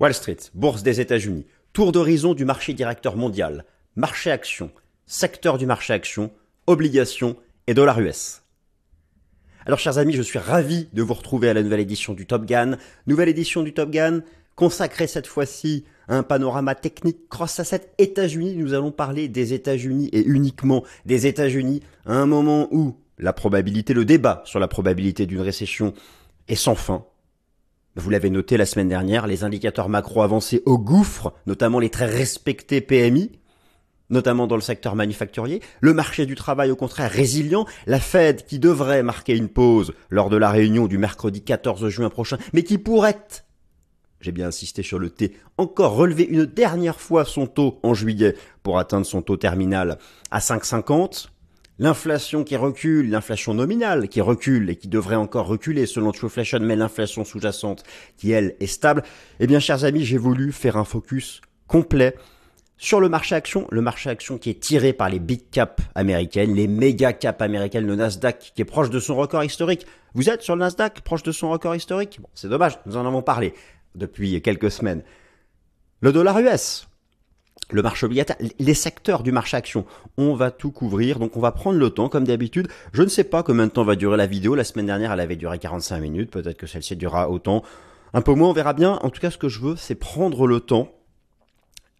Wall Street, bourse des États-Unis, tour d'horizon du marché directeur mondial, marché action, secteur du marché action, obligations et dollar US. Alors chers amis, je suis ravi de vous retrouver à la nouvelle édition du Top Gun. Nouvelle édition du Top Gun, consacrée cette fois-ci à un panorama technique cross-asset États-Unis. Nous allons parler des États-Unis et uniquement des États-Unis à un moment où la probabilité, le débat sur la probabilité d'une récession est sans fin. Vous l'avez noté la semaine dernière, les indicateurs macro avancés au gouffre, notamment les très respectés PMI, notamment dans le secteur manufacturier, le marché du travail au contraire résilient, la Fed qui devrait marquer une pause lors de la réunion du mercredi 14 juin prochain, mais qui pourrait, j'ai bien insisté sur le T, encore relever une dernière fois son taux en juillet pour atteindre son taux terminal à 5,50, L'inflation qui recule, l'inflation nominale qui recule et qui devrait encore reculer selon Trueflation, mais l'inflation sous-jacente qui, elle, est stable. Eh bien, chers amis, j'ai voulu faire un focus complet sur le marché action, le marché action qui est tiré par les big caps américaines, les méga caps américaines, le Nasdaq qui est proche de son record historique. Vous êtes sur le Nasdaq, proche de son record historique? C'est dommage, nous en avons parlé depuis quelques semaines. Le dollar US, le marché obligataire, les secteurs du marché action. On va tout couvrir, donc on va prendre le temps comme d'habitude. Je ne sais pas combien de temps va durer la vidéo. La semaine dernière, elle avait duré 45 minutes. Peut-être que celle-ci durera autant. Un peu moins, on verra bien. En tout cas, ce que je veux, c'est prendre le temps.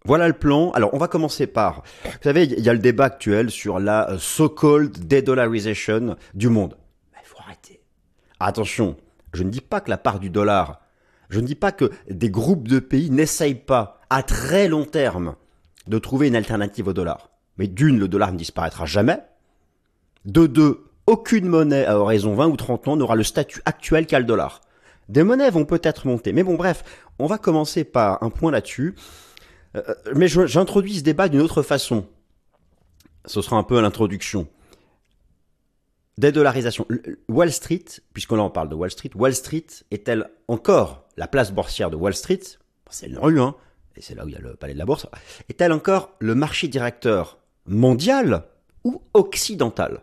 Voilà le plan. Alors, on va commencer par, vous savez, il y a le débat actuel sur la euh, so-called dédollarisation du monde. Il faut arrêter. Attention, je ne dis pas que la part du dollar, je ne dis pas que des groupes de pays n'essayent pas à très long terme de trouver une alternative au dollar. Mais d'une, le dollar ne disparaîtra jamais. De deux, aucune monnaie à horizon 20 ou 30 ans n'aura le statut actuel qu'a le dollar. Des monnaies vont peut-être monter. Mais bon, bref, on va commencer par un point là-dessus. Euh, mais j'introduis ce débat d'une autre façon. Ce sera un peu l'introduction. Dédollarisation. Wall Street, puisqu'on en parle de Wall Street, Wall Street est-elle encore la place boursière de Wall Street? C'est une rue, hein et c'est là où il y a le palais de la bourse, est-elle encore le marché directeur mondial ou occidental?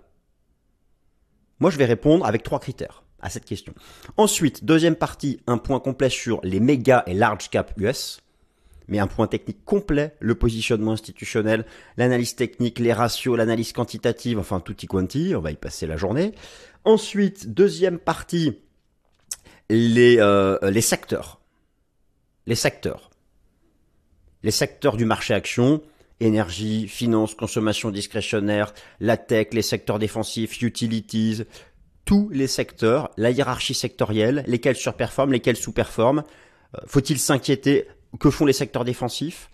Moi, je vais répondre avec trois critères à cette question. Ensuite, deuxième partie, un point complet sur les méga et large cap US, mais un point technique complet, le positionnement institutionnel, l'analyse technique, les ratios, l'analyse quantitative, enfin y quanti, on va y passer la journée. Ensuite, deuxième partie, les, euh, les secteurs. Les secteurs les secteurs du marché action, énergie, finance, consommation discrétionnaire, la tech, les secteurs défensifs, utilities, tous les secteurs, la hiérarchie sectorielle, lesquels surperforment, lesquels sous-performent. Euh, faut-il s'inquiéter Que font les secteurs défensifs?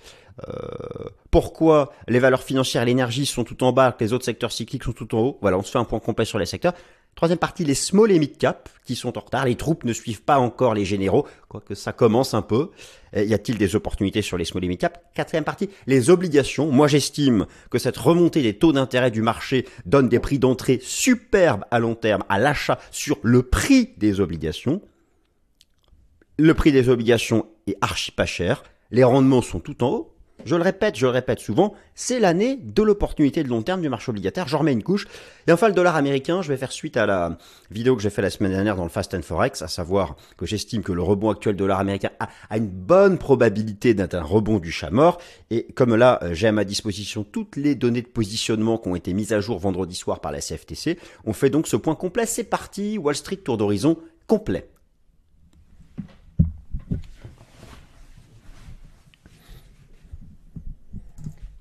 Euh, pourquoi les valeurs financières et l'énergie sont tout en bas, les autres secteurs cycliques sont tout en haut? Voilà, on se fait un point complet sur les secteurs. Troisième partie, les small et mid cap qui sont en retard. Les troupes ne suivent pas encore les généraux, quoique ça commence un peu. Y a-t-il des opportunités sur les small et mid cap? Quatrième partie, les obligations. Moi, j'estime que cette remontée des taux d'intérêt du marché donne des prix d'entrée superbes à long terme à l'achat sur le prix des obligations. Le prix des obligations est archi pas cher. Les rendements sont tout en haut. Je le répète, je le répète souvent, c'est l'année de l'opportunité de long terme du marché obligataire. J'en remets une couche. Et enfin, le dollar américain, je vais faire suite à la vidéo que j'ai fait la semaine dernière dans le Fast and Forex, à savoir que j'estime que le rebond actuel dollar américain a, une bonne probabilité d'être un rebond du chat mort. Et comme là, euh, j'ai à ma disposition toutes les données de positionnement qui ont été mises à jour vendredi soir par la CFTC, on fait donc ce point complet. C'est parti, Wall Street tour d'horizon complet.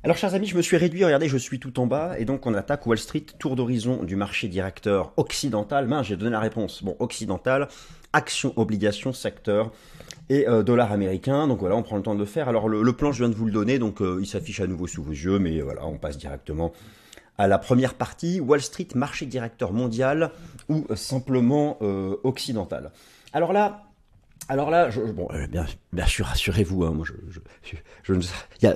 Alors, chers amis, je me suis réduit. Regardez, je suis tout en bas. Et donc, on attaque Wall Street, tour d'horizon du marché directeur occidental. Ben, j'ai donné la réponse. Bon, occidental, action, obligation, secteur et euh, dollar américain. Donc voilà, on prend le temps de le faire. Alors, le, plan, je viens de vous le donner. Donc, euh, il s'affiche à nouveau sous vos yeux. Mais voilà, on passe directement à la première partie. Wall Street, marché directeur mondial ou euh, simplement occidental. Alors là, alors là, je, bon, bien, sûr, rassurez-vous, hein, moi, je, je, je, a,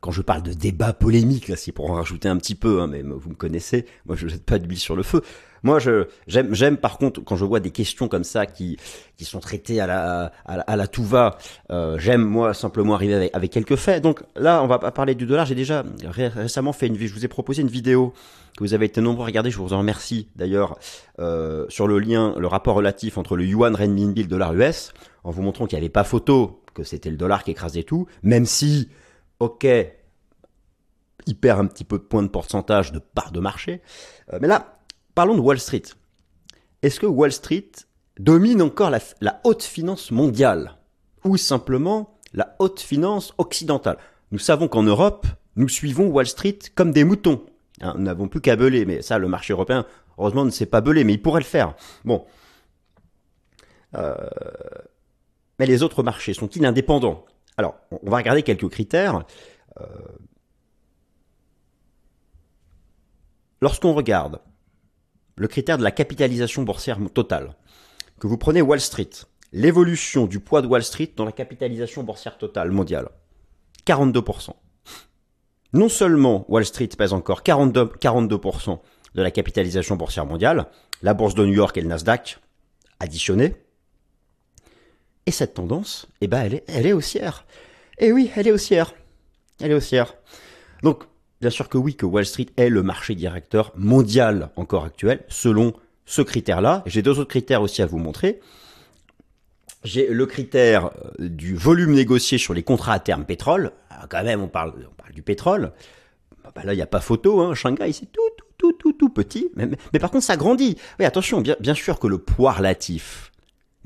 quand je parle de débat polémique, là, c'est pour en rajouter un petit peu, hein, mais vous me connaissez, moi je jette pas d'huile sur le feu. Moi, je j'aime j'aime par contre quand je vois des questions comme ça qui qui sont traitées à la à la, tout va. Euh, j'aime moi simplement arriver avec, avec, quelques faits. Donc là, on va pas parler du dollar. J'ai déjà récemment fait une je vous ai proposé une vidéo que vous avez été nombreux à regarder. Je vous en remercie d'ailleurs euh, sur le lien, le rapport relatif entre le yuan renminbi et le dollar US, en vous montrant qu'il n'y avait pas photo que c'était le dollar qui écrasait tout, même si, ok, il perd un petit peu de points de pourcentage de part de marché. Euh, mais là, parlons de Wall Street. Est-ce que Wall Street domine encore la, haute finance mondiale ou simplement la haute finance occidentale? Nous savons qu'en Europe, nous suivons Wall Street comme des moutons. Hein, nous n'avons plus qu'à beler, mais ça, le marché européen, heureusement, ne sait pas beler, mais il pourrait le faire. Bon. Euh, mais les autres marchés sont-ils indépendants? Alors, on va regarder quelques critères. Euh, lorsqu'on regarde le critère de la capitalisation boursière totale, que vous prenez Wall Street, l'évolution du poids de Wall Street dans la capitalisation boursière totale mondiale, 42%. Non seulement Wall Street pèse encore 42%, 42% de la capitalisation boursière mondiale, la bourse de New York et le Nasdaq additionnés, et cette tendance, eh ben, elle est, elle est haussière. Et oui, elle est haussière. Elle est haussière. Donc, bien sûr que oui, que Wall Street est le marché directeur mondial encore actuel, selon ce critère-là. J'ai deux autres critères aussi à vous montrer. J'ai le critère euh, du volume négocié sur les contrats à terme pétrole. Ah, quand même, on parle, on parle du pétrole. Bah, bah là, il n'y a pas photo. Hein. Shanghai, c'est tout, tout, tout, tout, tout petit. Mais, par contre, ça grandit. Oui, attention, bien sûr que le poids relatif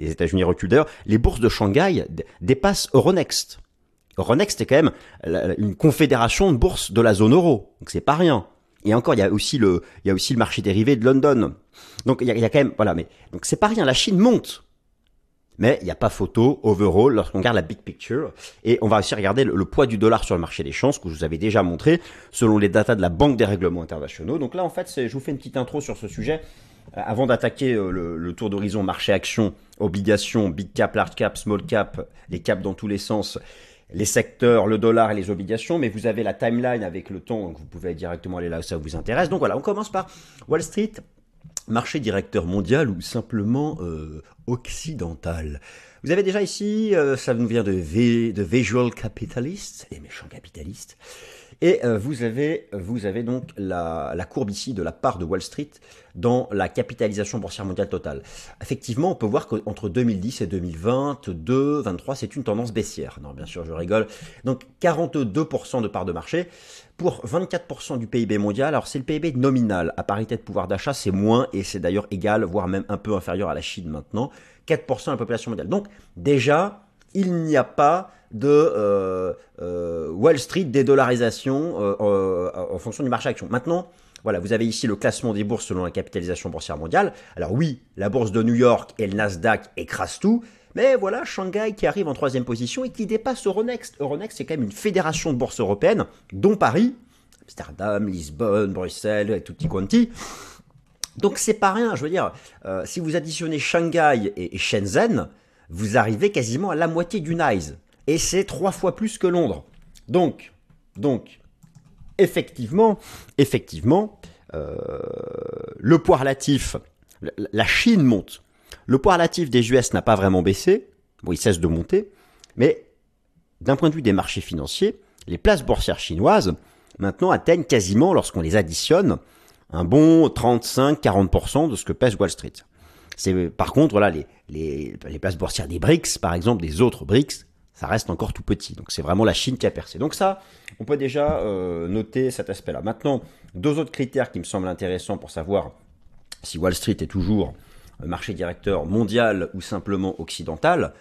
les États-Unis reculent. Les bourses de Shanghai dépassent Euronext. Euronext est quand même une confédération de bourses de la zone euro. Donc c'est pas rien. Et encore, il y a aussi le, il y a aussi le marché dérivé de London. Donc il y a, il y a quand même, voilà, mais donc c'est pas rien. La Chine monte, mais il n'y a pas photo overall lorsqu'on regarde la big picture. Et on va aussi regarder le, poids du dollar sur le marché des chances que je vous avais déjà montré selon les datas de la Banque des règlements internationaux. Donc là, en fait, je vous fais une petite intro sur ce sujet avant d'attaquer euh, le, tour d'horizon marché action, obligations, big cap, large cap, small cap, les caps dans tous les sens les secteurs, le dollar et les obligations, mais vous avez la timeline avec le temps, donc vous pouvez directement aller là où ça vous intéresse. Donc voilà, on commence par Wall Street, marché directeur mondial ou simplement euh, occidental. Vous avez déjà ici, euh, ça nous vient de, de Visual Capitalist, les méchants capitalistes. Et euh, vous, avez, vous avez donc la, la, courbe ici de la part de Wall Street dans la capitalisation boursière mondiale totale. Effectivement, on peut voir qu'entre 2010 et 2022, 23, c'est une tendance baissière. Non, bien sûr, je rigole. Donc 42% de part de marché pour 24% du PIB mondial. Alors c'est le PIB nominal. À parité de pouvoir d'achat, c'est moins et c'est d'ailleurs égal, voire même un peu inférieur à la Chine maintenant. 4% de la population mondiale. Donc déjà, il n'y a pas de euh, euh, Wall Street dédollarisation euh, en fonction du marché action. Maintenant, voilà, vous avez ici le classement des bourses selon la capitalisation boursière mondiale. Alors oui, la bourse de New York et le Nasdaq écrasent tout, mais voilà, Shanghai qui arrive en troisième position et qui dépasse Euronext. Euronext, c'est quand même une fédération de bourses européennes, dont Paris, Amsterdam, Lisbonne, Bruxelles et tutti quanti. Donc c'est pas rien, je veux dire, si vous additionnez Shanghai et, et Shenzhen, vous arrivez quasiment à la moitié du NICE. Et c'est trois fois plus que Londres. Donc, donc, effectivement, effectivement, euh, le poids relatif, la Chine monte. Le poids relatif des US n'a pas vraiment baissé. Bon, il cesse de monter. Mais d'un point de vue des marchés financiers, les places boursières chinoises, maintenant, atteignent quasiment, lorsqu'on les additionne, un bon 35-40% de ce que pèse Wall Street. C'est par contre voilà les, places boursières des BRICS par exemple des autres BRICS ça reste encore tout petit. Donc c'est vraiment la Chine qui a percé. Donc ça, on peut déjà euh, noter cet aspect-là. Maintenant, deux autres critères qui me semblent intéressants pour savoir si Wall Street est toujours marché directeur mondial ou simplement occidental.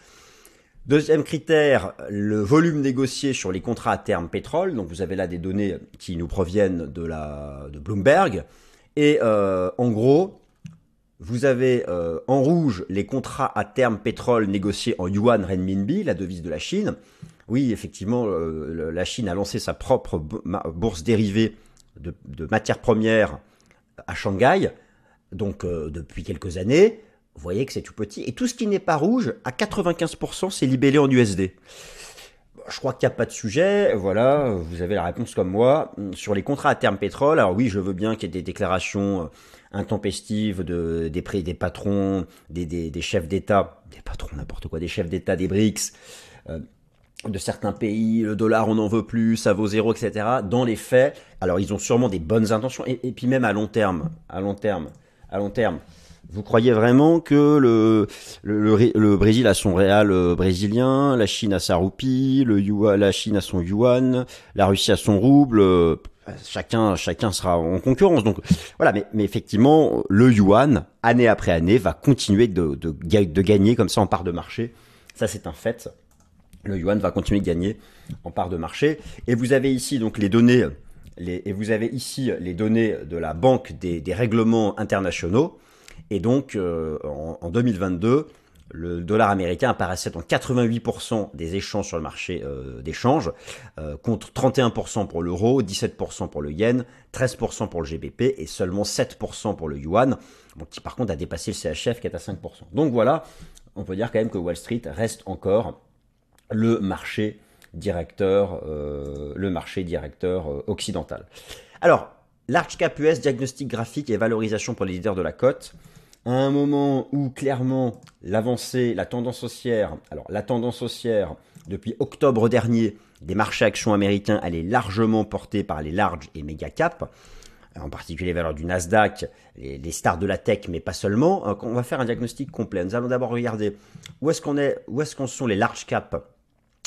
Deuxième critère, le volume négocié sur les contrats à terme pétrole. Donc vous avez là des données qui nous proviennent de, la, de Bloomberg. Et euh, en gros, vous avez euh, en rouge les contrats à terme pétrole négociés en yuan renminbi, la devise de la Chine. Oui, effectivement, euh, la Chine a lancé sa propre bourse dérivée de, matières premières à Shanghai, donc euh, depuis quelques années. Vous voyez que c'est tout petit. Et tout ce qui n'est pas rouge, à 95%, c'est libellé en USD. Je crois qu'il n'y a pas de sujet. Voilà, vous avez la réponse comme moi. Sur les contrats à terme pétrole, alors oui, je veux bien qu'il y ait des déclarations intempestives de, des, des patrons, des, chefs d'État, des patrons n'importe quoi, des chefs d'État des BRICS, euh, de certains pays, le dollar on n'en veut plus, ça vaut zéro, etc. Dans les faits, alors ils ont sûrement des bonnes intentions, et, puis même à long terme, à long terme, à long terme, Vous croyez vraiment que le, le, Brésil a son réal euh, brésilien, la Chine a sa roupie, le yuan, la Chine a son yuan, la Russie a son rouble euh, chacun, chacun sera en concurrence. Donc voilà, mais, mais effectivement, le yuan, année après année, va continuer de, de, de gagner comme ça en part de marché. Ça, c'est un fait. Le yuan va continuer de gagner en part de marché. Et vous avez ici donc les données, et vous avez ici les données de la Banque des, des règlements internationaux. Et donc, euh, en, 2022, le dollar américain apparaissait dans 88% des échanges sur le marché euh, d'échange, euh, contre 31% pour l'euro, 17% pour le yen, 13% pour le GBP et seulement 7% pour le yuan, qui par contre a dépassé le CHF qui est à 5%. Donc voilà, on peut dire quand même que Wall Street reste encore le marché directeur, le marché directeur occidental. Alors, large cap US, diagnostic graphique et valorisation pour les leaders de la cote à un moment où clairement l'avancée, la tendance haussière, alors la tendance haussière depuis octobre dernier des marchés actions américains, elle est largement portée par les large et méga cap, en particulier les valeurs du Nasdaq, les, stars de la tech, mais pas seulement. Euh, on va faire un diagnostic complet. Nous allons d'abord regarder où est-ce qu'on est, où est-ce qu'on sont les large cap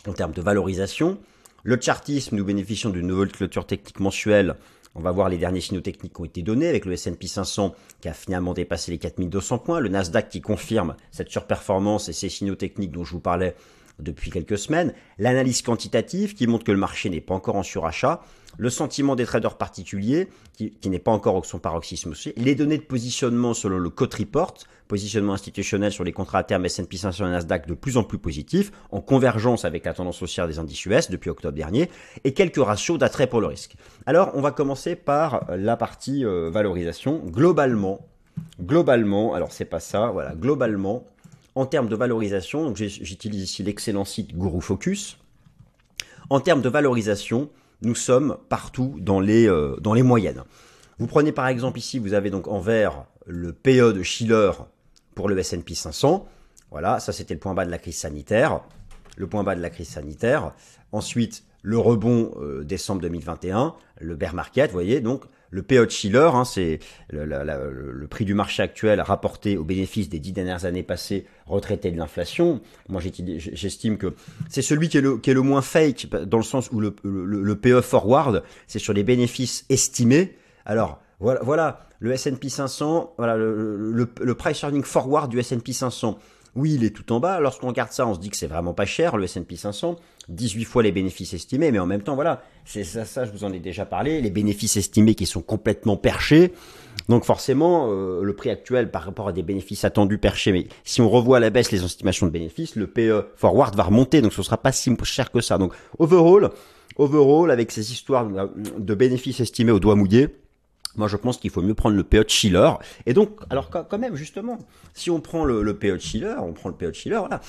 en termes de valorisation. Le chartisme, nous bénéficions d'une nouvelle clôture technique mensuelle on va voir les derniers signaux techniques qui ont été donnés avec le S&P 500 qui a finalement dépassé les 4200 points, le Nasdaq qui confirme cette surperformance et ces signaux techniques dont je vous parlais depuis quelques semaines, l'analyse quantitative qui montre que le marché n'est pas encore en surachat, le sentiment des traders particuliers qui, n'est pas encore au son paroxysme aussi, les données de positionnement selon le Cote Report, positionnement institutionnel sur les contrats à terme S&P 500 et Nasdaq de plus en plus positif, en convergence avec la tendance haussière des indices US depuis octobre dernier, et quelques ratios d'attrait pour le risque. Alors, on va commencer par la partie euh, valorisation. Globalement, globalement, alors c'est pas ça, voilà, globalement, en termes de valorisation, j'utilise ici l'excellent site Guru Focus. En termes de valorisation, nous sommes partout dans les, euh, dans les moyennes. Vous prenez par exemple ici, vous avez donc en vert le PE de Schiller pour le S&P 500. Voilà, ça c'était le point bas de la crise sanitaire. Le point bas de la crise sanitaire. Ensuite, le rebond euh, décembre 2021, le bear market, vous voyez, donc le de Schiller, hein, c'est le, prix du marché actuel rapporté aux bénéfices des dix dernières années passées, retraité de l'inflation. Moi, j'estime que c'est celui qui est, le, le moins fake, dans le sens où le, le PE forward, c'est sur les bénéfices estimés. Alors, voilà, voilà le S&P 500, voilà le, price earning forward du S&P 500. Oui, il est tout en bas. Lorsqu'on regarde ça, on se dit que c'est vraiment pas cher, le S&P 500. 18 fois les bénéfices estimés, mais en même temps, voilà, c'est ça, ça, je vous en ai déjà parlé, les bénéfices estimés qui sont complètement perchés. Donc forcément, euh, le prix actuel par rapport à des bénéfices attendus perchés, mais si on revoit à la baisse les estimations de bénéfices, le PE forward va remonter, donc ce sera pas si cher que ça. Donc overall, overall, avec ces histoires de bénéfices estimés au doigt mouillé, moi, je pense qu'il faut mieux prendre le PO Schiller. Et donc, alors quand même, justement, si on prend le, le PO de Schiller, on prend le PO de Schiller, voilà,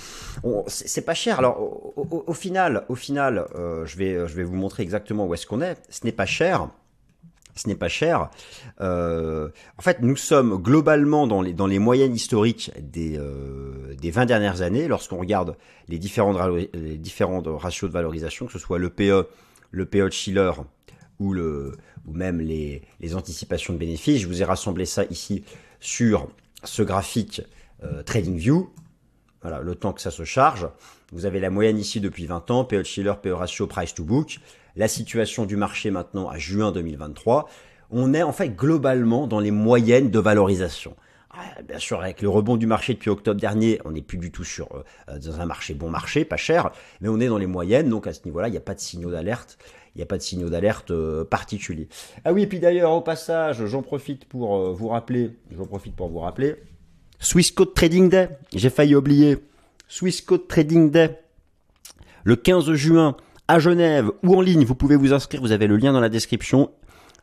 c'est pas cher. Alors, au, final, au final, euh, je vais, je vais vous montrer exactement où est-ce qu'on est. Ce n'est pas cher. Ce n'est pas cher. Euh, en fait, nous sommes globalement dans les, dans les moyennes historiques des, euh, des 20 dernières années, lorsqu'on regarde les différents, les ratios de valorisation, que ce soit le PE, le PO de Schiller ou, le, ou même les, les, anticipations de bénéfices. Je vous ai rassemblé ça ici sur ce graphique euh, TradingView. Voilà, le temps que ça se charge. Vous avez la moyenne ici depuis 20 ans, PE Schiller, PE ratio, price to book. La situation du marché maintenant à juin 2023. On est en fait globalement dans les moyennes de valorisation. Ah, bien sûr, avec le rebond du marché depuis octobre dernier, on n'est plus du tout sur euh, dans un marché bon marché, pas cher, mais on est dans les moyennes, donc à ce niveau-là, il n'y a pas de signaux d'alerte il n'y a pas de signaux d'alerte euh, particuliers. Ah oui, et puis d'ailleurs, au passage, j'en profite pour euh, vous rappeler, j'en profite pour vous rappeler, Swissquote Trading Day, j'ai failli oublier, Swissquote Trading Day, le 15 juin, à Genève ou en ligne, vous pouvez vous inscrire, vous avez le lien dans la description,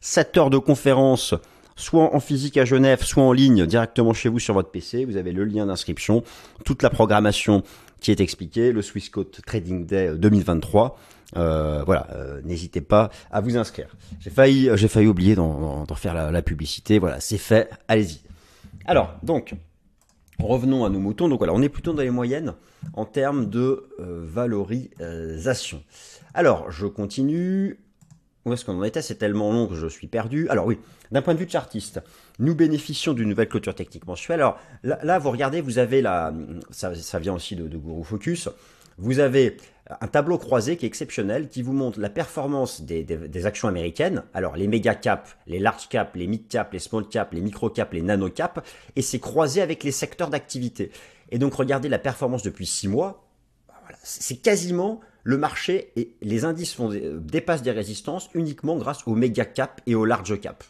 7 heures de conférence, soit en physique à Genève, soit en ligne directement chez vous sur votre PC. Vous avez le lien d'inscription, toute la programmation qui est expliquée, le Swissquote Trading Day 2023. Euh, voilà, euh, n'hésitez pas à vous inscrire. J'ai failli, failli oublier d'en faire la, publicité. Voilà, c'est fait. Allez-y. Alors, donc, revenons à nos moutons. Donc voilà, on est plutôt dans les moyennes en termes de euh, valorisation. Alors, je continue. où est-ce qu'on en était? C'est tellement long que je suis perdu. Alors oui, d'un point de vue de chartiste, nous bénéficions d'une nouvelle clôture technique mensuelle. Alors là, vous regardez, vous avez la, ça, vient aussi de, de Guru Focus. Vous avez un tableau croisé qui est exceptionnel, qui vous montre la performance des, actions américaines. Alors les méga caps, les large caps, les mid caps, les small caps, les micro caps, les nano caps, et c'est croisé avec les secteurs d'activité. Et donc regardez la performance depuis six mois. c'est quasiment le marché et les indices dépassent des résistances uniquement grâce aux méga caps et aux large caps.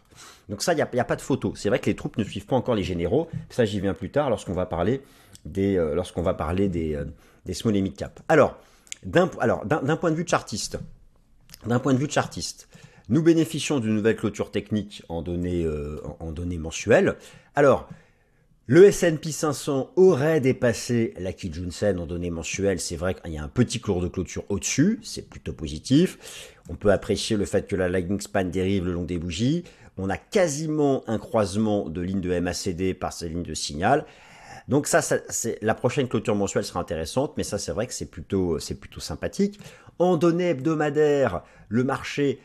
Donc ça, il n'y a, pas de photo. C'est vrai que les troupes ne suivent pas encore les généraux. Ça, j'y viens plus tard lorsqu'on va parler des, euh, lorsqu'on va parler des, euh, small et mid caps. Alors, d'un, point de vue chartiste, d'un point de vue nous bénéficions d'une nouvelle clôture technique en données, euh, mensuelles. Alors, le S&P 500 aurait dépassé la Kijun-sen en données mensuelles. C'est vrai qu'il y a un petit cours de clôture au-dessus, c'est plutôt positif. On peut apprécier le fait que la lagging span dérive le long des bougies. On a quasiment un croisement de lignes de MACD par ces lignes de signal. Donc ça, c'est la prochaine clôture mensuelle sera intéressante, mais ça c'est vrai que c'est plutôt, c'est plutôt sympathique. En données hebdomadaires, le marché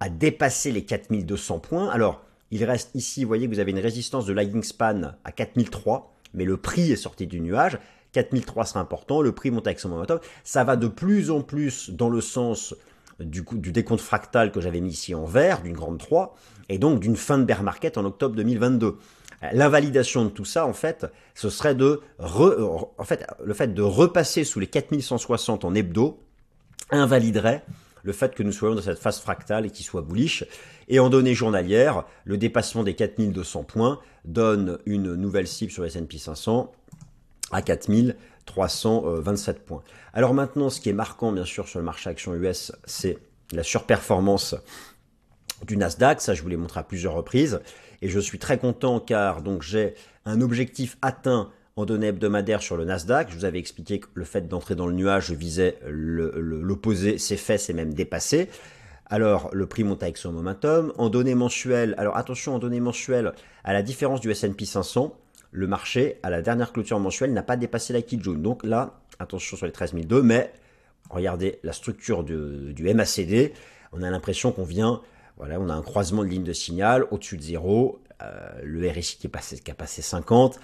a dépassé les 4200 points. Alors, il reste ici, vous voyez que vous avez une résistance de lagging span à 4003, mais le prix est sorti du nuage. 4003 sera important, le prix monte avec son momentum. Ça va de plus en plus dans le sens du, du décompte fractal que j'avais mis ici en vert, d'une grande 3, et donc d'une fin de bear market en octobre 2022. L'invalidation de tout ça, en fait, ce serait de en fait, le fait de repasser sous les 4160 en hebdo invaliderait le fait que nous soyons dans cette phase fractale et qu'il soit bullish. Et en données journalières, le dépassement des 4200 points donne une nouvelle cible sur S&P 500 à 4327 points. Alors maintenant, ce qui est marquant, bien sûr, sur le marché action US, c'est la surperformance du Nasdaq. Ça, je vous l'ai montré à plusieurs reprises. Et je suis très content car donc j'ai un objectif atteint en données hebdomadaires sur le Nasdaq. Je vous avais expliqué que le fait d'entrer dans le nuage, je visais l'opposé, c'est fait, c'est même dépassé. Alors, le prix monte avec son momentum. En données mensuelles, alors attention, en données mensuelles, à la différence du S&P 500, le marché, à la dernière clôture mensuelle, n'a pas dépassé la Kijun. Donc là, attention sur les 13002, mais regardez la structure du MACD, on a l'impression qu'on vient on a un croisement de lignes de signal au-dessus de zéro. Euh, le RSI qui, est passé, qui a passé 50.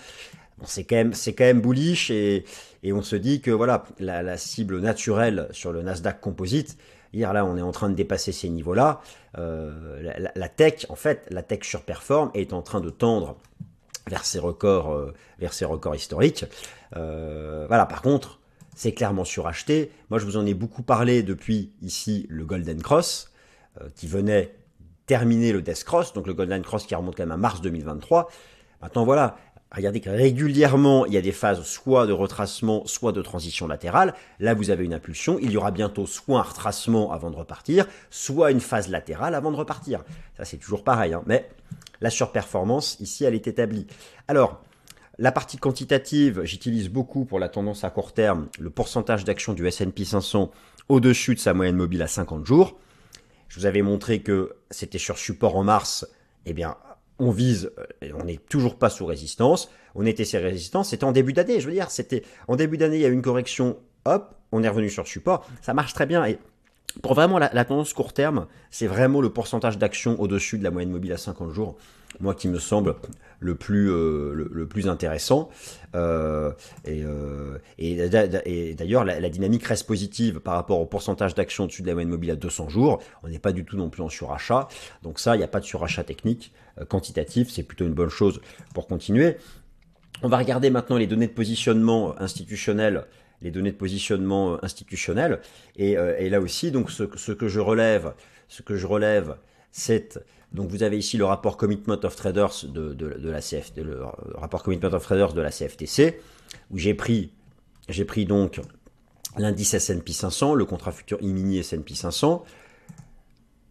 Bon, c'est quand même, c'est quand même bullish et, on se dit que voilà, la, cible naturelle sur le Nasdaq Composite, hier là, on est en train de dépasser ces niveaux-là. Euh, la, tech, en fait, la tech surperforme et est en train de tendre vers ses records, euh, vers records historiques. voilà, par contre, c'est clairement suracheté. Moi, je vous en ai beaucoup parlé depuis ici le Golden Cross, qui venait terminé le Death Cross, donc le Golden Cross qui remonte quand même à mars 2023. Maintenant voilà, regardez que régulièrement il y a des phases soit de retracement, soit de transition latérale. Là vous avez une impulsion, il y aura bientôt soit un retracement avant de repartir, soit une phase latérale avant de repartir. Ça c'est toujours pareil, hein. mais la surperformance ici elle est établie. Alors, la partie quantitative, j'utilise beaucoup pour la tendance à court terme le pourcentage d'action du S&P 500 au-dessus de sa moyenne mobile à 50 jours. Je vous avais montré que c'était sur support en mars. Eh bien, on vise, euh, on n'est toujours pas sous résistance. On était sur résistance, c'était en début d'année. Je veux dire, c'était en début d'année, il y a eu une correction. Hop, on est revenu sur support. Ça marche très bien. Et pour vraiment la, tendance court terme, c'est vraiment le pourcentage d'action au-dessus de la moyenne mobile à 50 jours, moi qui me semble le plus, euh, le, plus intéressant. Euh, et, euh, et, d'ailleurs, la, dynamique reste positive par rapport au pourcentage d'action au-dessus de la moyenne mobile à 200 jours. On n'est pas du tout non plus en surachat. Donc ça, il n'y a pas de surachat technique quantitatif. C'est plutôt une bonne chose pour continuer. On va regarder maintenant les données de positionnement institutionnel les données de positionnement euh, institutionnel. Euh, et, là aussi, donc ce, que je relève, ce que je relève, c'est donc vous avez ici le rapport Commitment of Traders de, la CFT, le rapport Commitment of Traders de la CFTC, où j'ai pris, j'ai pris donc l'indice S&P 500, le contrat futur e-mini S&P 500,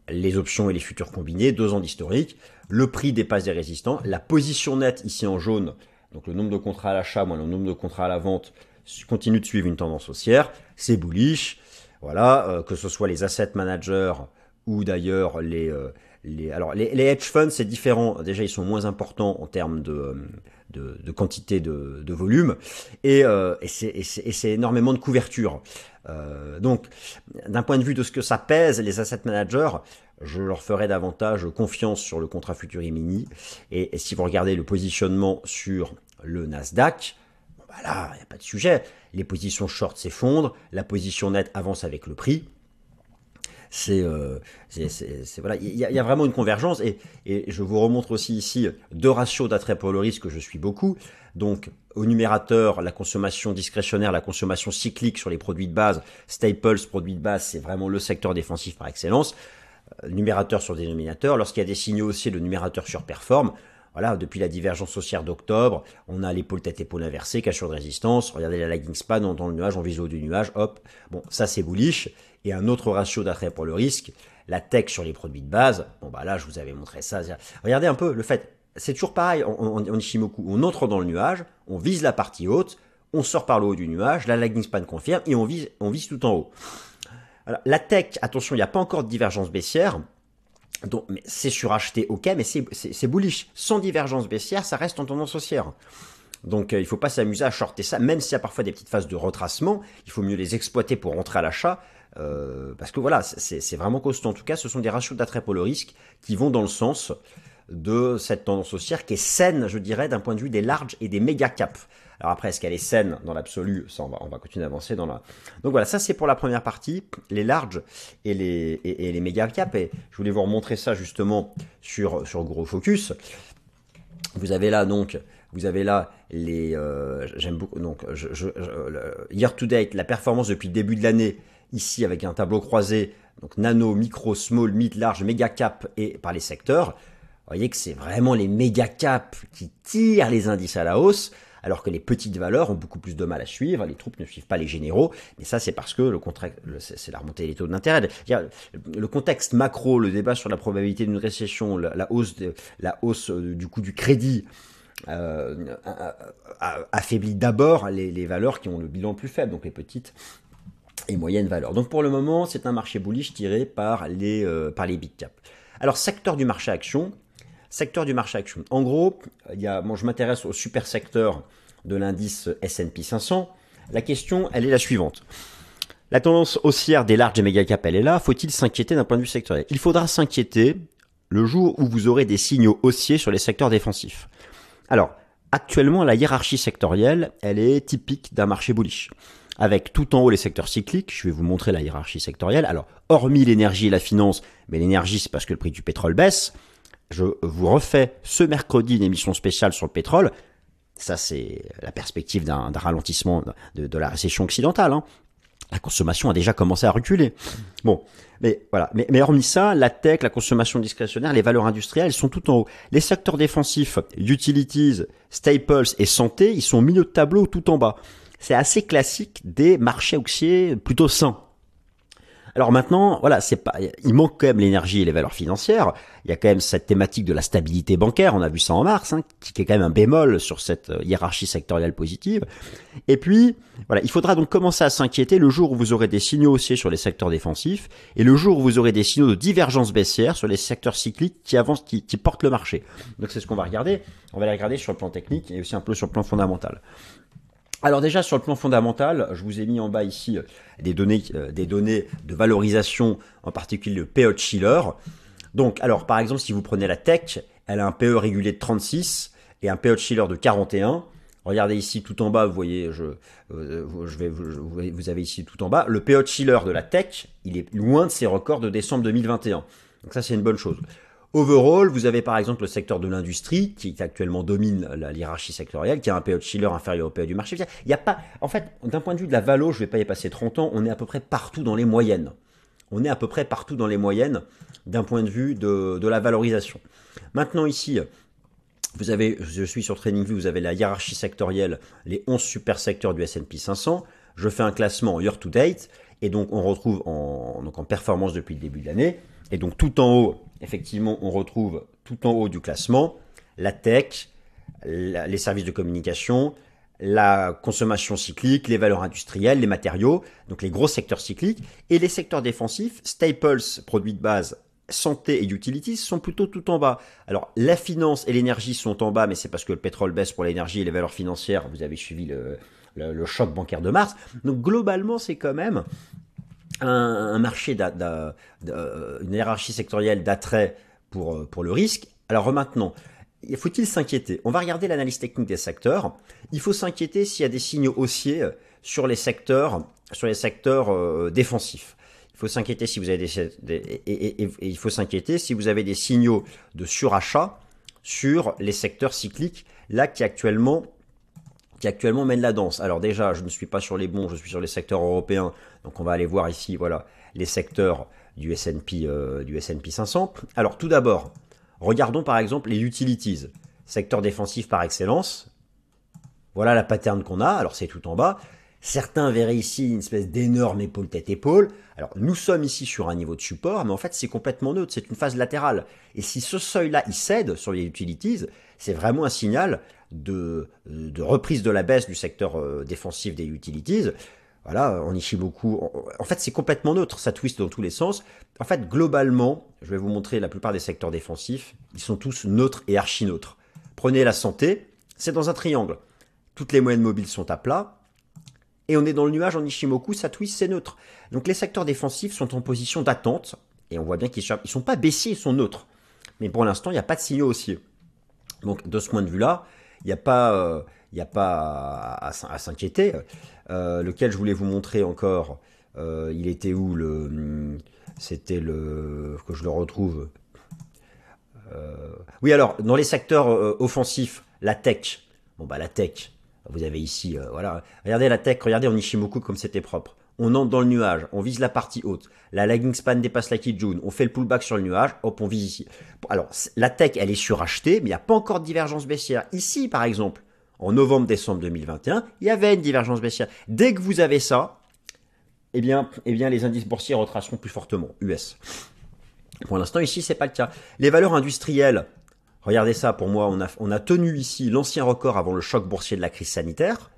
les options et les futurs combinés, deux ans d'historique, le prix dépasse des résistants, la position nette ici en jaune, donc le nombre de contrats à l'achat moins le nombre de contrats à la vente, continue de suivre une tendance haussière, c'est bullish. Voilà, euh, que ce soit les asset managers ou d'ailleurs les, euh, alors les, hedge funds, c'est différent. Déjà, ils sont moins importants en termes de, de, quantité de, volume, et, euh, et c'est énormément de couverture. Euh, donc, d'un point de vue de ce que ça pèse, les asset managers, je leur ferai davantage confiance sur le contrat Futuri Mini. Et, si vous regardez le positionnement sur le Nasdaq, bon bah là, il n'y a pas de sujet. Les positions short s'effondrent, la position nette avance avec le prix c'est euh, voilà, il y, a vraiment une convergence et, je vous remontre aussi ici deux ratios d'attrait pour le risque que je suis beaucoup. Donc au numérateur, la consommation discrétionnaire, la consommation cyclique sur les produits de base, staples, produits de base, c'est vraiment le secteur défensif par excellence. Euh, numérateur sur dénominateur, lorsqu'il y a des signaux aussi, le numérateur surperforme. Voilà, depuis la divergence haussière d'octobre, on a l'épaule tête épaule inversée, cassure de résistance. Regardez la lagging span dans le nuage, en vise du nuage, hop. Bon, ça c'est bullish et un autre ratio d'attrait pour le risque, la tech sur les produits de base. Bon bah là, je vous avais montré ça. Regardez un peu le fait. C'est toujours pareil en, Ishimoku. On entre dans le nuage, on vise la partie haute, on sort par le haut du nuage, la lagging span confirme et on vise, on tout en haut. La tech, attention, il n'y a pas encore de divergence baissière. Donc, c'est suracheté, ok, mais c'est bullish. Sans divergence baissière, ça reste en tendance haussière. Donc euh, il ne faut pas s'amuser à shorter ça, même s'il y a parfois des petites phases de retracement, il faut mieux les exploiter pour rentrer à l'achat. Euh, parce que voilà, c'est vraiment costaud. En tout cas, ce sont des ratios d'attrait pour le risque qui vont dans le sens de cette tendance haussière qui est saine, je dirais, d'un point de vue des larges et des méga caps. Alors après, est-ce qu'elle est saine dans l'absolu? Ça, on va, on va continuer d'avancer dans la. Donc voilà, ça c'est pour la première partie, les larges et les, et, les méga caps. Et je voulais vous remontrer ça justement sur, sur Gros Focus. Vous avez là donc, vous avez là les. Euh, j'aime beaucoup. Donc, year to date, la performance depuis le début de l'année ici avec un tableau croisé, donc nano, micro, small, mid, large, méga cap et par les secteurs. Vous voyez que c'est vraiment les méga caps qui tirent les indices à la hausse, alors que les petites valeurs ont beaucoup plus de mal à suivre, les troupes ne suivent pas les généraux, mais ça c'est parce que le c'est la remontée des taux d'intérêt. Le contexte macro, le débat sur la probabilité d'une récession, la, hausse, la hausse euh, du coût du crédit, euh, affaiblit d'abord les, valeurs qui ont le bilan plus faible, donc les petites et moyenne valeur. Donc pour le moment, c'est un marché bullish tiré par les, euh, par les big caps. Alors secteur du marché action, secteur du marché action. En gros, il y a, bon, je m'intéresse au super secteur de l'indice S&P 500. La question, elle est la suivante. La tendance haussière des larges et méga caps, elle est là. Faut-il s'inquiéter d'un point de vue sectoriel? Il faudra s'inquiéter le jour où vous aurez des signaux haussiers sur les secteurs défensifs. Alors, actuellement, la hiérarchie sectorielle, elle est typique d'un marché bullish avec tout en haut les secteurs cycliques. Je vais vous montrer la hiérarchie sectorielle. Alors, hormis l'énergie et la finance, mais l'énergie, c'est parce que le prix du pétrole baisse. Je vous refais ce mercredi une émission spéciale sur le pétrole. Ça, c'est la perspective d'un ralentissement de, la récession occidentale. Hein. La consommation a déjà commencé à reculer. Bon, mais voilà. Mais, hormis ça, la tech, la consommation discrétionnaire, les valeurs industrielles sont tout en haut. Les secteurs défensifs, utilities, staples et santé, ils sont au milieu de tableau tout en bas c'est assez classique des marchés haussiers plutôt sains. Alors maintenant, voilà, c'est pas, il manque quand même l'énergie et les valeurs financières. Il y a quand même cette thématique de la stabilité bancaire. On a vu ça en mars, hein, qui est quand même un bémol sur cette euh, hiérarchie sectorielle positive. Et puis, voilà, il faudra donc commencer à s'inquiéter le jour où vous aurez des signaux haussiers sur les secteurs défensifs et le jour où vous aurez des signaux de divergence baissière sur les secteurs cycliques qui avancent, qui, qui portent le marché. Donc c'est ce qu'on va regarder. On va les regarder sur le plan technique et aussi un peu sur le plan fondamental. Alors déjà sur le plan fondamental, je vous ai mis en bas ici euh, des données, euh, des données de valorisation, en particulier le PE Chiller. Donc alors par exemple si vous prenez la tech, elle a un PE régulier de 36 et un PE Chiller de 41. Regardez ici tout en bas, vous voyez, je, euh, vais, vous avez ici tout en bas, le PE Chiller de la tech, il est loin de ses records de décembre 2021. Donc ça c'est une bonne chose. Overall, vous avez par exemple le secteur de l'industrie qui actuellement domine la hiérarchie sectorielle, qui a un PE chiller inférieur au PE du marché. Il a pas, en fait, d'un point de vue de la valo, je vais pas y passer 30 ans, on est à peu près partout dans les moyennes. On est à peu près partout dans les moyennes d'un point de vue de, la valorisation. Maintenant ici, vous avez, je suis sur TradingView, vous avez la hiérarchie sectorielle, les 11 super secteurs du S&P 500. Je fais un classement year to date et donc on retrouve en, donc en performance depuis le début de l'année. Et donc tout en haut, effectivement, on retrouve tout en haut du classement la tech, les services de communication, la consommation cyclique, les valeurs industrielles, les matériaux, donc les gros secteurs cycliques, et les secteurs défensifs, staples, produits de base, santé et utilities sont plutôt tout en bas. Alors la finance et l'énergie sont en bas, mais c'est parce que le pétrole baisse pour l'énergie et les valeurs financières. Vous avez suivi le, choc bancaire de mars. Donc globalement, c'est quand même un, marché, une hiérarchie sectorielle d'attrait pour, pour le risque. Alors maintenant, faut-il s'inquiéter? On va regarder l'analyse technique des secteurs. Il faut s'inquiéter s'il y a des signaux haussiers sur les secteurs, sur les secteurs euh, défensifs. Il faut s'inquiéter si vous avez des, et, il faut s'inquiéter si vous avez des signaux de surachat sur les secteurs cycliques là qui actuellement qui actuellement mènent la danse. Alors déjà, je ne suis pas sur les bons, je suis sur les secteurs européens. Donc on va aller voir ici, voilà, les secteurs du S&P euh, du S&P 500. Alors tout d'abord, regardons par exemple les utilities, secteur défensif par excellence. Voilà la pattern qu'on a. Alors c'est tout en bas. Certains verraient ici une espèce d'énorme épaule tête épaule. Alors nous sommes ici sur un niveau de support, mais en fait c'est complètement neutre, c'est une phase latérale. Et si ce seuil-là il cède sur les utilities, c'est vraiment un signal de, de, reprise de la baisse du secteur euh, défensif des utilities. Voilà, on y beaucoup. En fait, c'est complètement neutre, ça twist dans tous les sens. En fait, globalement, je vais vous montrer la plupart des secteurs défensifs, ils sont tous neutres et archi-neutres. Prenez la santé, c'est dans un triangle. Toutes les moyennes mobiles sont à plat, et on est dans le nuage en Ishimoku, ça twist, c'est neutre. Donc les secteurs défensifs sont en position d'attente, et on voit bien qu'ils ne sont pas baissiers, ils sont neutres. Mais pour l'instant, il n'y a pas de signaux haussiers. Donc de ce point de vue-là, il n'y a pas, euh, a pas à, s'inquiéter. Euh, lequel je voulais vous montrer encore, euh, il était où le, hmm, c'était le, que je le retrouve. oui alors dans les secteurs offensifs, la tech. Bon bah la tech, vous avez ici, euh, voilà. Regardez la tech, regardez en Ishimoku comme c'était propre. On entre dans le nuage, on vise la partie haute. La lagging span dépasse la Kijun, on fait le pullback sur le nuage, hop, on vise ici. Alors, la tech, elle est surachetée, mais il n'y a pas encore de divergence baissière. Ici, par exemple, en novembre-décembre 2021, il y avait une divergence baissière. Dès que vous avez ça, eh bien, eh bien les indices boursiers retraceront plus fortement, US. Pour l'instant, ici, c'est pas le cas. Les valeurs industrielles, Regardez ça, pour moi, on a, on a tenu ici l'ancien record avant le choc boursier de la crise sanitaire.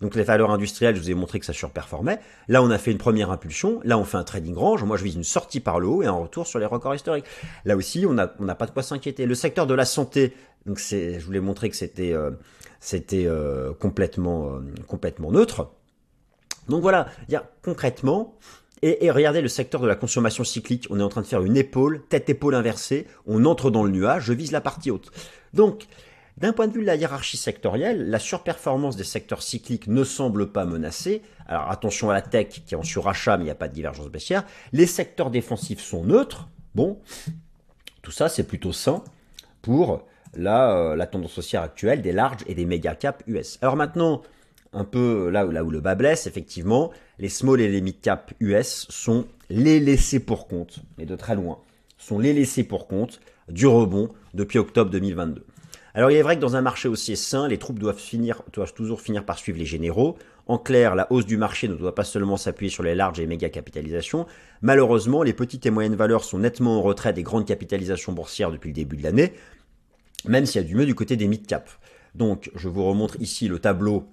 Donc les valeurs industrielles, je vous ai montré que ça surperformait. Là, on a fait une première impulsion. Là, on fait un trading range. Moi, je vise une sortie par le haut et un retour sur les records historiques. Là aussi, on n'a on pas de quoi s'inquiéter. Le secteur de la santé, donc c'est, je voulais montrer que c'était, euh, c'était euh, complètement, euh, complètement neutre. Donc voilà, dire concrètement, et, regardez le secteur de la consommation cyclique. On est en train de faire une épaule, tête-épaule inversée. On entre dans le nuage, je vise la partie haute. Donc, d'un point de vue de la hiérarchie sectorielle, la surperformance des secteurs cycliques ne semble pas menacée. Alors attention à la tech qui est en surachat, mais il n'y a pas de divergence baissière. Les secteurs défensifs sont neutres. Bon, tout ça c'est plutôt sain pour la, euh, tendance haussière actuelle des larges et des méga caps US. Alors maintenant, un peu là, là où le bas blesse, effectivement, les small et les mid cap US sont les laissés pour compte, mais de très loin, sont les laissés pour compte du rebond depuis octobre 2022. Alors il est vrai que dans un marché aussi sain, les troupes doivent, doivent toujours finir par suivre les généraux. En clair, la hausse du marché ne doit pas seulement s'appuyer sur les larges et méga capitalisations. Malheureusement, les petites et moyennes valeurs sont nettement en retrait des grandes capitalisations boursières depuis le début de l'année, même s'il y a du mieux du côté des mid cap. Donc, je vous remontre ici le tableau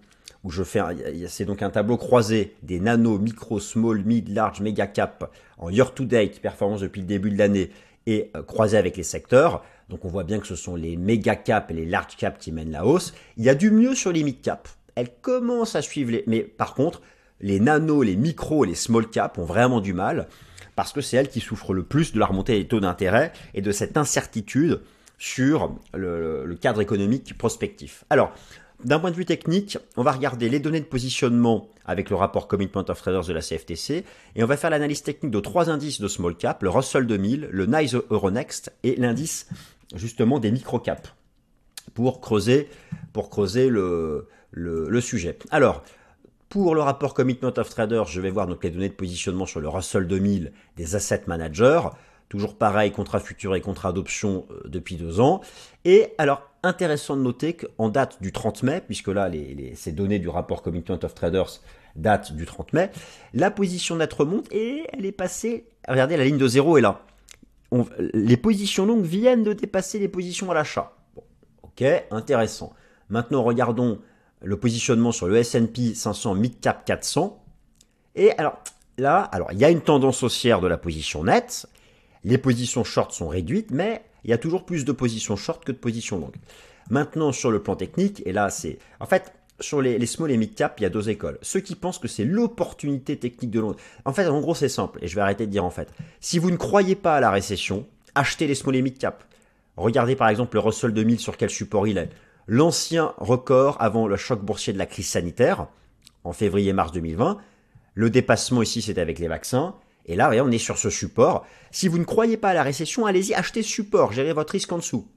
je fais, c'est donc un tableau croisé des nano, micro, small, mid, large, mega cap en year to date, performance depuis le début de l'année et euh, croisé avec les secteurs. Donc on voit bien que ce sont les méga cap et les large cap qui mènent la hausse. Il y a du mieux sur les mid cap. Elles commencent à suivre les, mais par contre, les nano, les micro et les small cap ont vraiment du mal parce que c'est elles qui souffrent le plus de la remontée des taux d'intérêt et de cette incertitude sur le, le cadre économique prospectif. Alors, d'un point de vue technique, on va regarder les données de positionnement avec le rapport Commitment of Traders de la CFTC et on va faire l'analyse technique de trois indices de small cap, le Russell 2000, le NICE Euronext et l'indice justement des micro caps pour creuser, le, sujet. Alors, pour le rapport Commitment of Traders, je vais voir donc les données de positionnement sur le Russell 2000 des asset managers. Toujours pareil, contrat futur et contrat d'option euh, depuis deux ans. Et alors, intéressant de noter qu'en date du 30 mai, puisque là, les, ces données du rapport Commitment of Traders datent du 30 mai, la position nette remonte et elle est passée, regardez, la ligne de zéro est là. les positions longues viennent de dépasser les positions à l'achat. ok, intéressant. Maintenant, regardons le positionnement sur le S&P 500 Mid Cap 400. Et alors, là, alors, il y a une tendance haussière de la position nette, les positions short sont réduites, mais il y a toujours plus de positions short que de positions longues. Maintenant, sur le plan technique, et là, c'est. En fait, sur les, small et mid cap, il y a deux écoles. Ceux qui pensent que c'est l'opportunité technique de Londres. En fait, en gros, c'est simple, et je vais arrêter de dire en fait. Si vous ne croyez pas à la récession, achetez les small et mid cap. Regardez par exemple le Russell 2000 sur quel support il est. L'ancien record avant le choc boursier de la crise sanitaire, en février-mars 2020. Le dépassement ici, c'était avec les vaccins. Et là, on est sur ce support. Si vous ne croyez pas à la récession, allez-y, achetez ce support, gérez votre risque en dessous.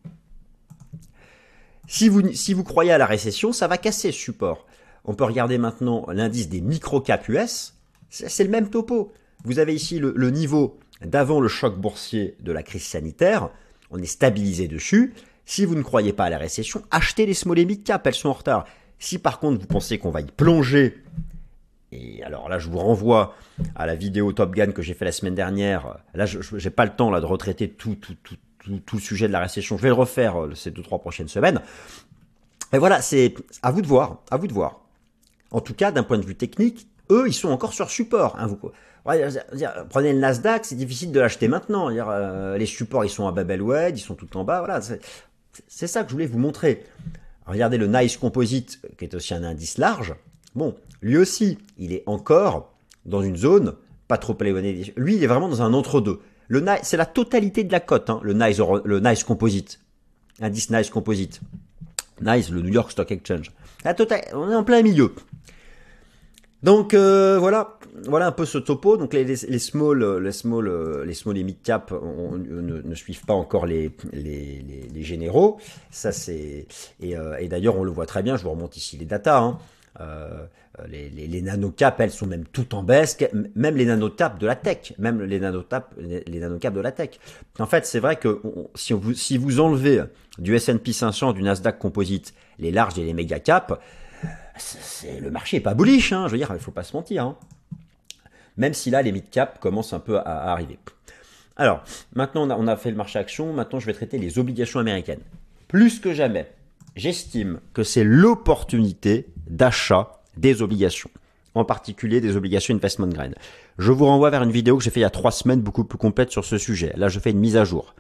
Si vous, si vous croyez à la récession, ça va casser ce support. On peut regarder maintenant l'indice des micro-cap US. C'est le même topo. Vous avez ici le, niveau d'avant le choc boursier de la crise sanitaire. On est stabilisé dessus. Si vous ne croyez pas à la récession, achetez les small et mid cap, elles sont en retard. Si par contre vous pensez qu'on va y plonger, alors là je vous renvoie à la vidéo Top Gun que j'ai fait la semaine dernière. Là je n'ai pas le temps là de retraiter tout, le sujet de la récession. Je vais le refaire euh, ces deux trois prochaines semaines. Et voilà, c'est à vous de voir, à vous de voir. En tout cas, d'un point de vue technique, eux, ils sont encore sur support. Hein, prenez le Nasdaq, c'est difficile de l'acheter maintenant. Euh, les supports, ils sont à Babelwed, ils sont tout en bas. Voilà, c'est ça que je voulais vous montrer. Regardez le Nice Composite, qui est aussi un indice large. Bon, lui aussi, il est encore dans une zone pas trop éloignée. Lui, il est vraiment dans un entre-deux c'est la totalité de la cote, hein, le Nice, le Nice Composite, indice Nice Composite, Nice, le New York Stock Exchange. La on est en plein milieu. Donc euh, voilà, voilà un peu ce topo. Donc les, small, les small, les small et mid cap ne, suivent pas encore les, les, généraux. Ça c'est et, euh, et d'ailleurs on le voit très bien. Je vous remonte ici les datas. Hein. Euh, les, les, les nanocaps, elles sont même toutes en baisse, même les nanotaps de la tech, même les nanotaps, les, nanocaps de la tech. En fait, c'est vrai que si, vous, si vous enlevez du S&P 500, du Nasdaq Composite, les larges et les méga caps, c'est, le marché est pas bullish, hein, je veux dire, il faut pas se mentir. Hein. Même si là, les mid caps commencent un peu à, arriver. Alors, maintenant on a, on a fait le marché action, maintenant je vais traiter les obligations américaines. Plus que jamais, j'estime que c'est l'opportunité d'achat des obligations, en particulier des obligations investment grade. Je vous renvoie vers une vidéo que j'ai fait il y a trois semaines, beaucoup plus complète sur ce sujet. Là, je fais une mise à jour.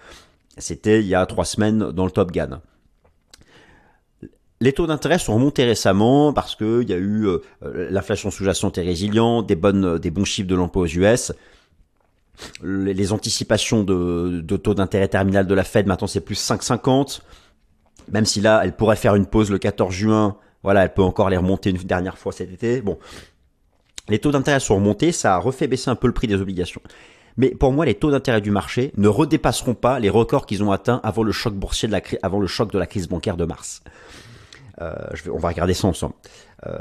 C'était il y a trois semaines dans le Top Gun. Les taux d'intérêt sont remontés récemment parce qu'il y a eu euh, l'inflation sous-jacente et résiliente, des, bonnes, des bons chiffres de l'emploi aux US. Les, anticipations de taux d'intérêt terminal de la Fed, maintenant c'est plus 5,50. Même si là, elle pourrait faire une pause le 14 juin voilà, elle peut encore les remonter une dernière fois cet été. Bon, les taux d'intérêt sont remontés, ça a refait baisser un peu le prix des obligations. Mais pour moi, les taux d'intérêt du marché ne redépasseront pas les records qu'ils ont atteints avant le choc boursier de la avant le choc de la crise bancaire de mars. Euh, je vais, on va regarder ça ensemble. Euh,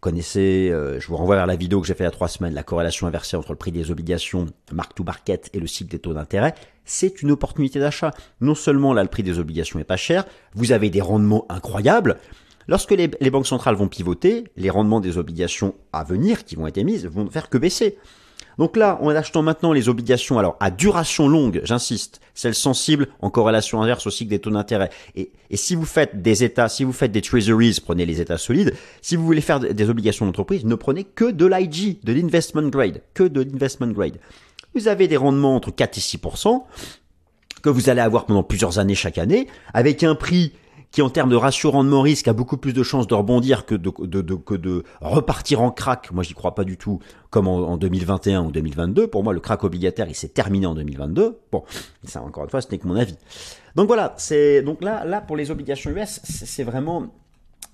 connaissez, euh, je vous renvoie vers la vidéo que j'ai fait il y a trois semaines, la corrélation inversée entre le prix des obligations, mark to market et le cycle des taux d'intérêt. C'est une opportunité d'achat. Non seulement là, le prix des obligations est pas cher, vous avez des rendements incroyables, Lorsque les, banques centrales vont pivoter, les rendements des obligations à venir qui vont être émises vont faire que baisser. Donc là, en achetant maintenant les obligations, alors à duration longue, j'insiste, celles sensibles en corrélation inverse au cycle des taux d'intérêt. Et, si vous faites des états, si vous faites des treasuries, prenez les états solides. Si vous voulez faire des obligations d'entreprise, ne prenez que de l'IG, de l'investment grade, que de l'investment grade. Vous avez des rendements entre 4 et 6% que vous allez avoir pendant plusieurs années chaque année, avec un prix qui en termes de ratio rendement risque a beaucoup plus de chances de rebondir que de, que de repartir en crack. Moi, j'y crois pas du tout, comme en, 2021 ou 2022. Pour moi, le crack obligataire, il s'est terminé en 2022. Bon, ça, encore une fois, ce n'est que mon avis. Donc voilà, c'est donc là, là pour les obligations US, c'est vraiment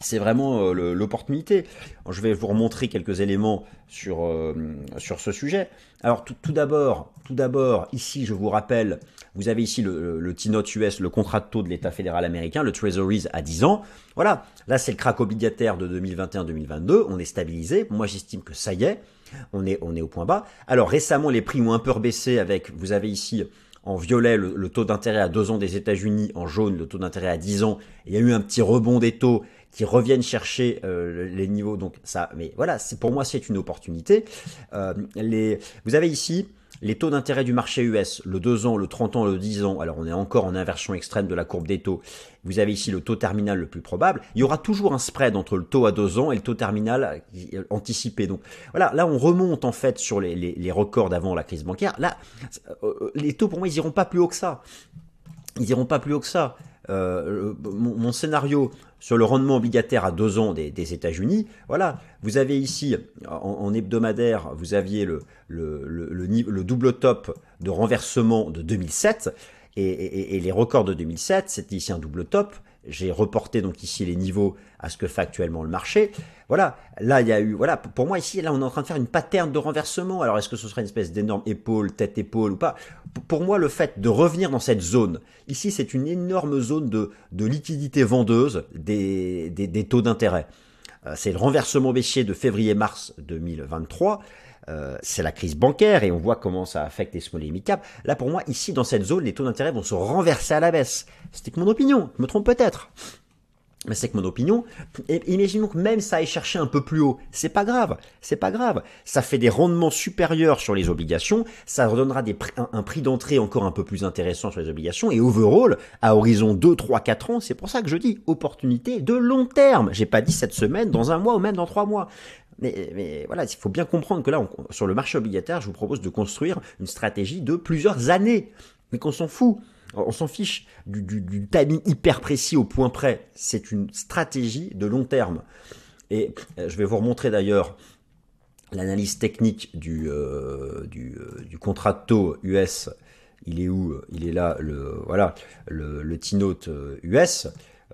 c'est vraiment euh, l'opportunité. Je vais vous remontrer quelques éléments sur, euh, sur ce sujet. Alors tout, d'abord, tout d'abord, ici je vous rappelle, vous avez ici le, le T-Note US, le contrat de taux de l'État fédéral américain, le Treasuries à 10 ans. Voilà, là c'est le crack obligataire de 2021-2022, on est stabilisé. Moi j'estime que ça y est, on est, on est au point bas. Alors récemment les prix ont un peu rebaissé avec, vous avez ici en violet le, taux d'intérêt à 2 ans des États-Unis, en jaune le taux d'intérêt à 10 ans. Il y a eu un petit rebond des taux qui reviennent chercher euh, les niveaux. Donc ça, mais voilà, c'est pour moi c'est une opportunité. Euh, vous avez ici les taux d'intérêt du marché US, le 2 ans, le 30 ans, le 10 ans, alors on est encore en inversion extrême de la courbe des taux. Vous avez ici le taux terminal le plus probable. Il y aura toujours un spread entre le taux à 2 ans et le taux terminal euh, anticipé. Donc voilà, là on remonte en fait sur les, records d'avant la crise bancaire. Là, les taux pour moi ils iront pas plus haut que ça. Ils iront pas plus haut que ça. Mon, scénario sur le rendement obligataire à deux ans des, États-Unis, voilà, vous avez ici en, hebdomadaire, vous aviez le, le, le, double top de renversement de 2007 et, et les records de 2007, c'était ici un double top. J'ai reporté donc ici les niveaux à ce que fait actuellement le marché. Voilà, là il y a eu, voilà, pour moi ici, là on est en train de faire une pattern de renversement. Alors est-ce que ce serait une espèce d'énorme épaule, tête-épaule ou pas? Pour moi, le fait de revenir dans cette zone, ici c'est une énorme zone de, de liquidité vendeuse des, des, des taux d'intérêt. Euh, c'est le renversement baissier de février-mars 2023. Euh, c'est la crise bancaire et on voit comment ça affecte les small et mid cap. Là, pour moi, ici, dans cette zone, les taux d'intérêt vont se renverser à la baisse. C'était que mon opinion. Je me trompe peut-être. Mais c'est que mon opinion. Et imaginons que même ça aille chercher un peu plus haut. C'est pas grave. C'est pas grave. Ça fait des rendements supérieurs sur les obligations. Ça redonnera un, un, prix d'entrée encore un peu plus intéressant sur les obligations. Et overall, à horizon 2, 3, 4 ans, c'est pour ça que je dis opportunité de long terme. J'ai pas dit cette semaine, dans un mois ou même dans trois mois. Mais, voilà, il faut bien comprendre que là, sur le marché obligataire, je vous propose de construire une stratégie de plusieurs années. Mais qu'on s'en fout. On s'en fiche du, timing hyper précis au point près. C'est une stratégie de long terme. Et euh, je vais vous remontrer d'ailleurs l'analyse technique du, euh, euh, contrat de taux US. Il est où? Il est là, le, voilà, le, le T-Note US.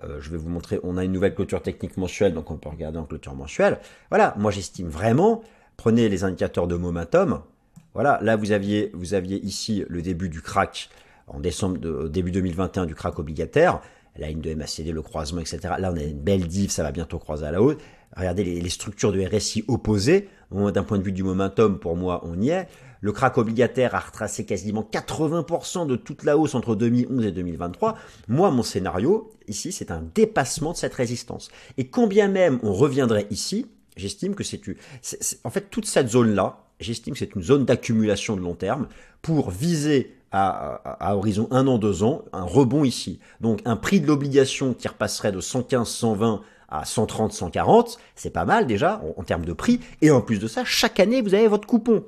Euh, je vais vous montrer, on a une nouvelle clôture technique mensuelle, donc on peut regarder en clôture mensuelle. Voilà, moi j'estime vraiment, prenez les indicateurs de momentum. Voilà, là vous aviez, vous aviez ici le début du crack en décembre, début 2021 du crack obligataire, la ligne de MACD, le croisement, etc. Là on a une belle div, ça va bientôt croiser à la hausse. Regardez les, les structures de RSI opposées. D'un point de vue du momentum, pour moi, on y est. Le crack obligataire a retracé quasiment 80% de toute la hausse entre 2011 et 2023. Moi, mon scénario, ici, c'est un dépassement de cette résistance. Et combien même on reviendrait ici, j'estime que c'est... En fait, toute cette zone-là, j'estime que c'est une zone d'accumulation de long terme pour viser à, horizon 1 an, 2 ans, un rebond ici. Donc un prix de l'obligation qui repasserait de 115, 120 à 130, 140, c'est pas mal déjà en, en, termes de prix. Et en plus de ça, chaque année, vous avez votre coupon.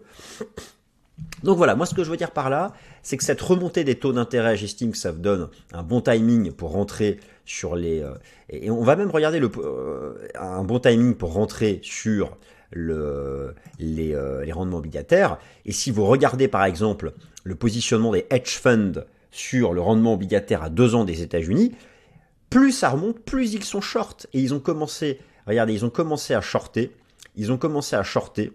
Donc voilà, moi ce que je veux dire par là, c'est que cette remontée des taux d'intérêt, j'estime que ça donne un bon timing pour rentrer sur les... Euh, et on va même regarder le, euh, un bon timing pour rentrer sur le, les, euh, les, rendements obligataires. Et si vous regardez par exemple le positionnement des hedge funds sur le rendement obligataire à deux ans des États-Unis, plus ça remonte, plus ils sont short. Et ils ont commencé, regardez, ils ont commencé à shorter. Ils ont commencé à shorter.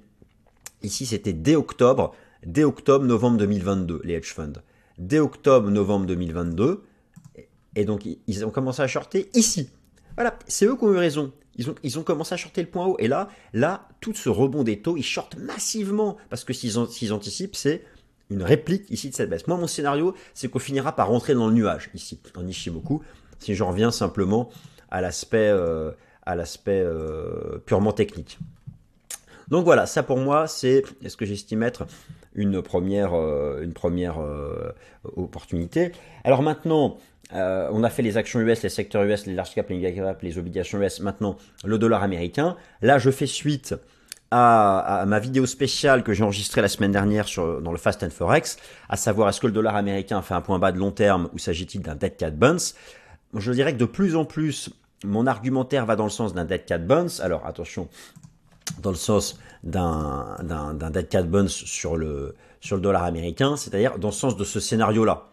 Ici, c'était dès octobre dès octobre-novembre 2022, les hedge funds. Dès octobre-novembre 2022, et donc ils ont commencé à shorter ici. Voilà, c'est eux qui ont eu raison. Ils ont, ils ont commencé à shorter le point haut. Et là, là, tout ce rebond des taux, ils shortent massivement. Parce que s'ils anticipent, c'est une réplique ici de cette baisse. Moi, mon scénario, c'est qu'on finira par rentrer dans le nuage ici, en Ishimoku. Si je reviens simplement à l'aspect euh, euh, purement technique. Donc voilà, ça pour moi, c'est ce que j'estime être une première, euh, une première euh, opportunité. Alors maintenant, euh, on a fait les actions US, les secteurs US, les large cap, les cap, les obligations US. Maintenant, le dollar américain. Là, je fais suite à, ma vidéo spéciale que j'ai enregistrée la semaine dernière dans le Fast and Forex, à savoir est-ce que le dollar américain fait un point bas de long terme ou s'agit-il d'un dead cat bounce Je dirais que de plus en plus, mon argumentaire va dans le sens d'un dead cat bounce. Alors attention, dans le sens d'un dead cat bounce sur le, sur le dollar américain, c'est-à-dire dans le sens de ce scénario-là.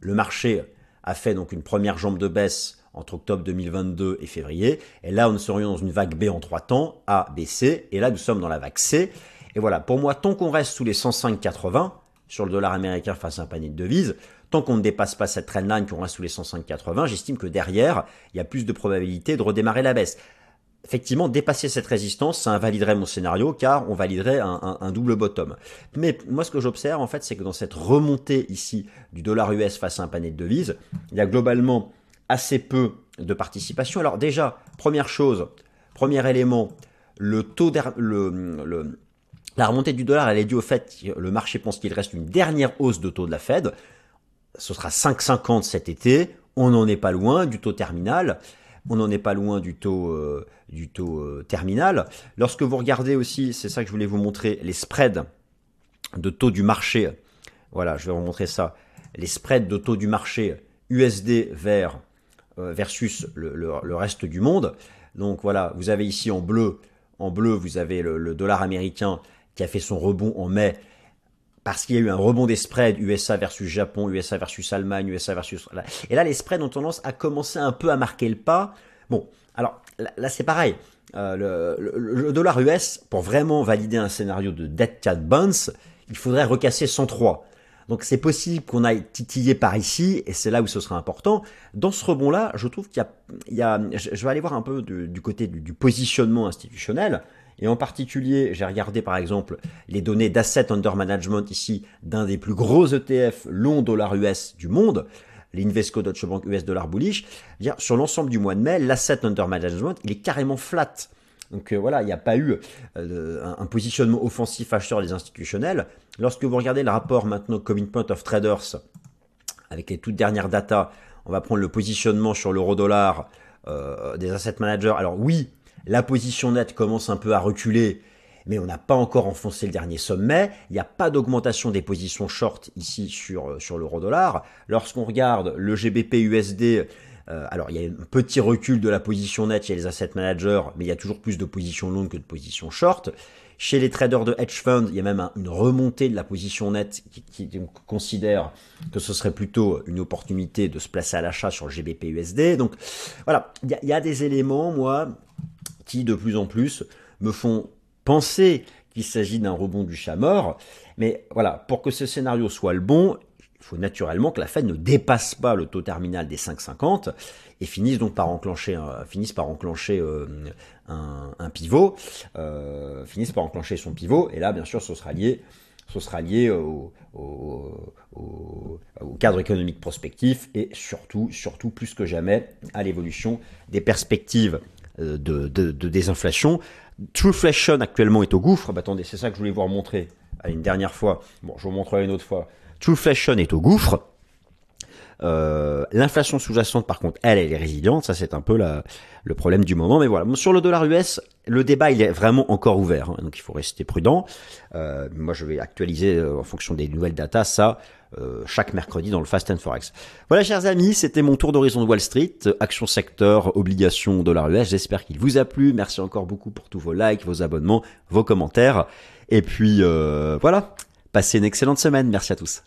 Le marché a fait donc une première jambe de baisse entre octobre 2022 et février, et là nous serions dans une vague B en trois temps, A, B, C, et là nous sommes dans la vague C. Et voilà, pour moi, tant qu'on reste sous les 105,80 sur le dollar américain face à un panier de devises, tant qu'on ne dépasse pas cette trendline, qu'on reste sous les 105,80, j'estime que derrière, il y a plus de probabilité de redémarrer la baisse effectivement, dépasser cette résistance, ça invaliderait mon scénario, car on validerait un, double bottom. Mais moi, ce que j'observe, en fait, c'est que dans cette remontée ici du dollar US face à un panier de devises, il y a globalement assez peu de participation. Alors déjà, première chose, premier élément, La remontée du dollar, elle est due au fait que le marché pense qu'il reste une dernière hausse de taux de la Fed. Ce sera 5,50 cet été. On n'en est pas loin du taux terminal. On n'en est pas loin du taux, euh, du taux euh, terminal. Lorsque vous regardez aussi, c'est ça que je voulais vous montrer, les spreads de taux du marché. Voilà, je vais vous montrer ça. Les spreads de taux du marché USD vers, euh, versus le, reste du monde. Donc voilà, vous avez ici en bleu, en bleu, vous avez le dollar américain qui a fait son rebond en mai parce qu'il y a eu un rebond des spreads USA versus Japon, USA versus Allemagne, USA versus... Et là, les spreads ont tendance à commencer un peu à marquer le pas. Bon, alors là, c'est pareil. Euh, le, dollar US, pour vraiment valider un scénario de dead cat bonds, il faudrait recasser 103. Donc c'est possible qu'on aille titiller par ici, et c'est là où ce sera important. Dans ce rebond-là, je trouve qu'il y, a, je vais aller voir un peu du, côté du, positionnement institutionnel. Et en particulier, j'ai regardé par exemple les données d'asset under management ici d'un des plus gros ETF long dollar US du monde, l'Invesco Deutsche Bank US dollar bullish. Sur l'ensemble du mois de mai, l'asset under management, il est carrément flat. Donc euh, voilà, il n'y a pas eu euh, un, positionnement offensif acheteur des institutionnels. Lorsque vous regardez le rapport maintenant Point of Traders avec les toutes dernières datas, on va prendre le positionnement sur l'euro-dollar euh, des asset managers. Alors oui, la position nette commence un peu à reculer, mais on n'a pas encore enfoncé le dernier sommet. Il n'y a pas d'augmentation des positions short ici sur, euh, sur l'euro-dollar. Lorsqu'on regarde le GBP USD, euh, alors il y a un petit recul de la position nette chez les asset managers, mais il y a toujours plus de positions longues que de positions short. Chez les traders de hedge fund, il y a même une remontée de la position nette qui, considère que ce serait plutôt une opportunité de se placer à l'achat sur le GBP USD. Donc voilà, il y, a des éléments, moi, qui de plus en plus me font penser qu'il s'agit d'un rebond du chat mort. Mais voilà, pour que ce scénario soit le bon, il faut naturellement que la Fed ne dépasse pas le taux terminal des 5,50 et finisse donc par enclencher, finisse par enclencher euh, un, pivot, euh, finisse par enclencher son pivot. Et là, bien sûr, ce sera lié, ce sera lié au, au, cadre économique prospectif et surtout, surtout plus que jamais à l'évolution des perspectives euh, de, de, désinflation. Trueflation actuellement est au gouffre. Bah, attendez, c'est ça que je voulais vous remontrer une dernière fois. Bon, je vous montrerai une autre fois. Trueflation est au gouffre. Euh, l'inflation sous-jacente, par contre, elle, elle est résiliente. Ça, c'est un peu le problème du moment. Mais voilà. sur le dollar US, le débat, il est vraiment encore ouvert. Hein, donc, il faut rester prudent. Euh, moi, je vais actualiser euh, en fonction des nouvelles datas ça euh, chaque mercredi dans le Fast and Forex. Voilà, chers amis, c'était mon tour d'horizon de Wall Street. Action secteur, obligation, dollar US. J'espère qu'il vous a plu. Merci encore beaucoup pour tous vos likes, vos abonnements, vos commentaires. Et puis, voilà. Passez une excellente semaine. Merci à tous.